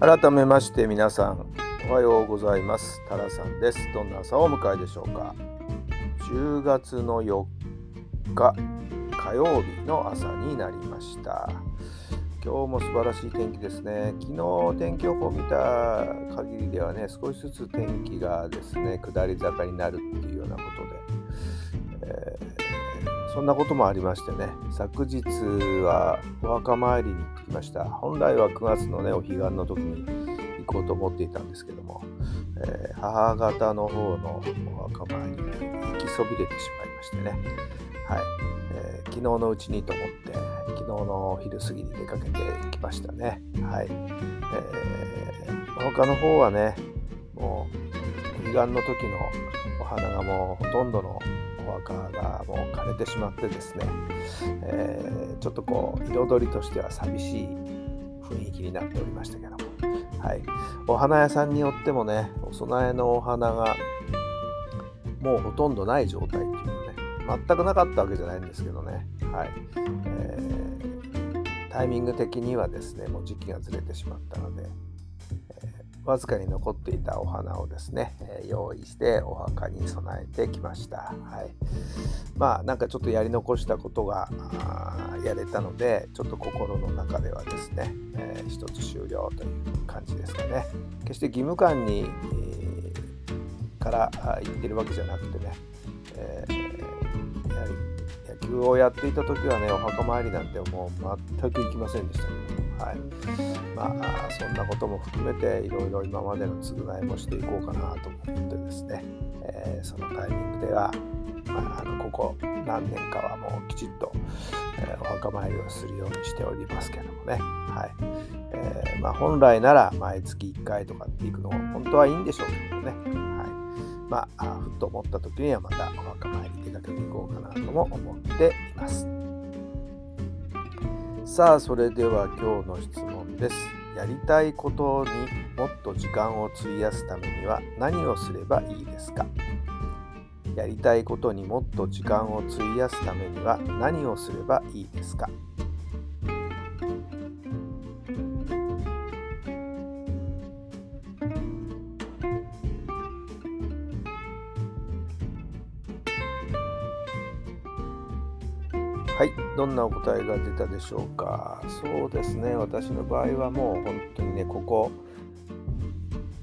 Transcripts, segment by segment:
改めまして皆さんおはようございます。タラさんです。どんな朝をお迎えでしょうか。10月の4日火曜日の朝になりました。今日も素晴らしい天気ですね。昨日天気予報を見た限りではね少しずつ天気がですね下り坂になるっていうようなことで、そんなこともありましてね昨日はお墓参りに行ってきました。本来は9月のねお彼岸の時に行こうと思っていたんですけども、えー、母方の方のお墓参りに行きそびれてしまいましてね。はい、えー、昨日のうちにと思って昨日の昼過ぎに出かけてきましたね。はい、えー、他の方はねもう彼岸の時のお花がもうほとんどの墓がもう枯れてしまってですね、えー、ちょっとこう彩りとしては寂しい雰囲気になっておりましたけども、はい、お花屋さんによってもねお供えのお花がもうほとんどない状態っていうのね全くなかったわけじゃないんですけどね、はい。えー、タイミング的にはですねもう時期がずれてしまったのでわずかに残っていたお花をですね、え用意してお墓に備えてきました。はい、まあなんかちょっとやり残したことがやれたのでちょっと心の中ではですね、えー、一つ終了という感じですかね。決して義務感に、えー、から言ってるわけじゃなくてね、えー、やはり野球をやっていた時はねお墓参りなんてもう全く行きませんでしたけど、はい。まあ、そんなことも含めていろいろ今までの償いもしていこうかなと思ってですね、えー、そのタイミングでは、まあ、あのここ何年かはもうきちっと、えー、お墓参りをするようにしておりますけどもね、はい。えー、まあ、本来なら毎月1回とかって行くのも本当はいいんでしょうけどね、はい。まあ、ふっと思った時にはまたお墓参りに出かけていこうかなとも思っています。さあそれでは今日の質問です。やりたいことにもっと時間を費やすためには何をすればいいですか？やりたいことにもっと時間を費やすためには何をすればいいですか？はい、どんなお答えが出たでしょうか？そうですね、私の場合はもう本当にね、ここ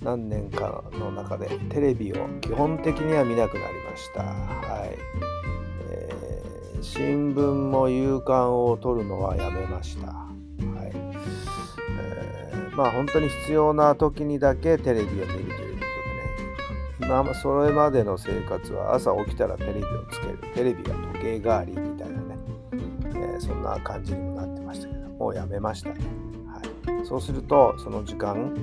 何年かの中でテレビを基本的には見なくなりました。はい。えー、新聞も夕刊を取るのはやめました。はい。えー、まあ本当に必要な時にだけテレビを見るということでね、今それまでの生活は朝起きたらテレビをつける、テレビが時計代わり、そんな感じにもなってましたけど、もうやめましたね。はい、そうすると、その時間、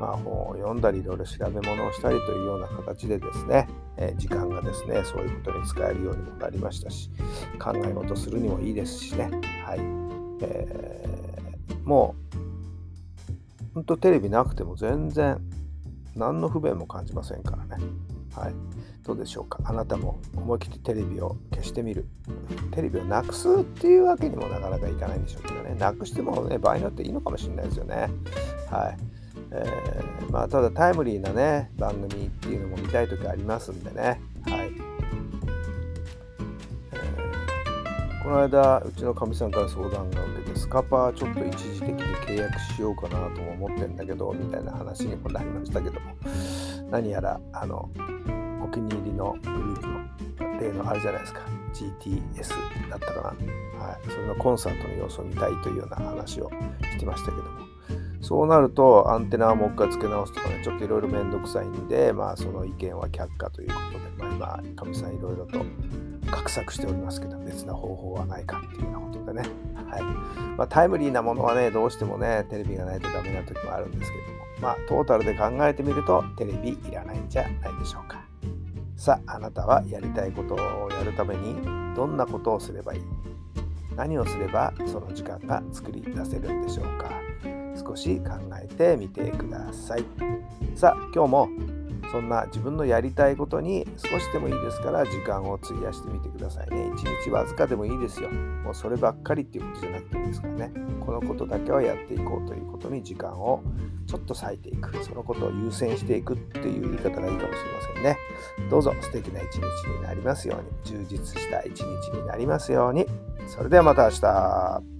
まあ、本を読んだりいろいろ調べ物をしたりというような形でですね、えー、時間がですねそういうことに使えるようにもなりましたし考え事するにもいいですしね。はい、えー、もう本当テレビなくても全然何の不便も感じませんからね。はい。どうでしょうか？あなたも思い切ってテレビを消してみる。テレビをなくすっていうわけにもなかなかいかないんでしょうけどね。なくしてもね場合によっていいのかもしれないですよね。はい。えー、まあ、ただタイムリーなね番組っていうのも見たい時ありますんでね。はい、え、この間うちのかみさんから相談が受けてスカパーちょっと一時的に契約しようかなとも思ってんだけどみたいな話にもなりましたけども。何やらあの気に入りのグループの例のあるじゃないですか。GTS だったかな、はい、それのコンサートの様子を見たいというような話をしてましたけども。そうなるとアンテナをもう一回付け直すとかねちょっといろいろめんどくさいんでまあその意見は却下ということで、まあ、今かみさんいろいろと画策しておりますけど別な方法はないかっていうようなことでね、はい。まあ、タイムリーなものはねどうしてもねテレビがないとダメな時もあるんですけどもまあトータルで考えてみるとテレビいらないんじゃないでしょうか。さああなたはやりたいことをやるためにどんなことをすればいい？何をすればその時間が作り出せるんでしょうか？少し考えてみてください。さあ今日もそんな自分のやりたいことに少しでもいいですから時間を費やしてみてくださいね。一日わずかでもいいですよ。もうそればっかりっていうことじゃなくていいですからね。このことだけはやっていこうということに時間をちょっと割いていく。そのことを優先していくっていう言い方がいいかもしれませんね。どうぞ素敵な一日になりますように、充実した一日になりますように。それではまた明日。